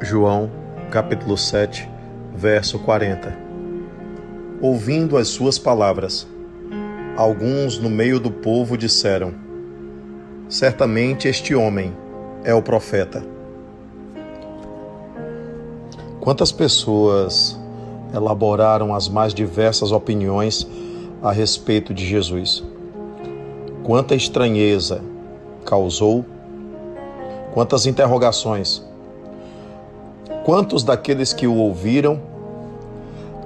João, capítulo 7, verso 40. Ouvindo as suas palavras, alguns no meio do povo disseram: Certamente este homem é o profeta. Quantas pessoas elaboraram as mais diversas opiniões a respeito de Jesus? Quanta estranheza causou? Quantas interrogações? Quantos daqueles que o ouviram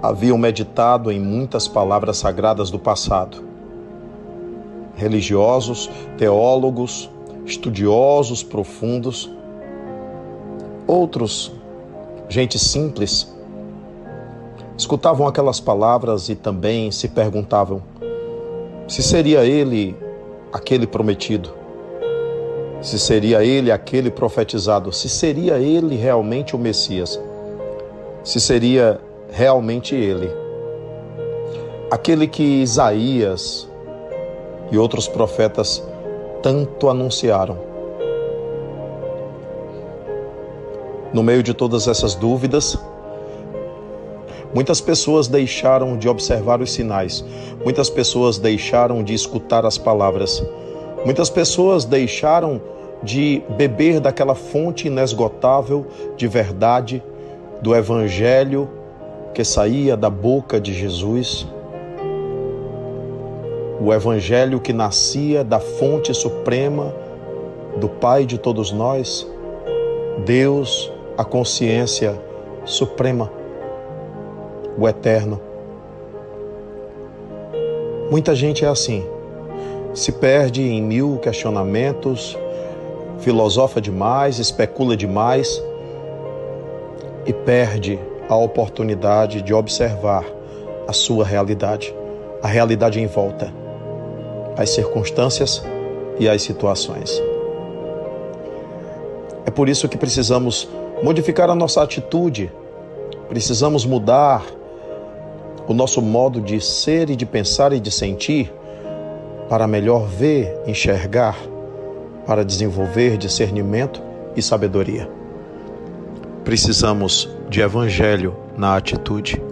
haviam meditado em muitas palavras sagradas do passado? Religiosos, teólogos, estudiosos profundos, outros, gente simples, escutavam aquelas palavras e também se perguntavam se seria ele aquele prometido se seria ele aquele profetizado, se seria ele realmente o Messias, se seria realmente ele. Aquele que Isaías e outros profetas tanto anunciaram. No meio de todas essas dúvidas, muitas pessoas deixaram de observar os sinais, muitas pessoas deixaram de escutar as palavras Muitas pessoas deixaram de beber daquela fonte inesgotável de verdade do Evangelho que saía da boca de Jesus. O Evangelho que nascia da fonte suprema do Pai de todos nós, Deus, a consciência suprema, o Eterno. Muita gente é assim se perde em mil questionamentos, filosofa demais, especula demais e perde a oportunidade de observar a sua realidade, a realidade em volta, as circunstâncias e as situações. É por isso que precisamos modificar a nossa atitude, precisamos mudar o nosso modo de ser e de pensar e de sentir para melhor ver, enxergar, para desenvolver discernimento e sabedoria. Precisamos de evangelho na atitude.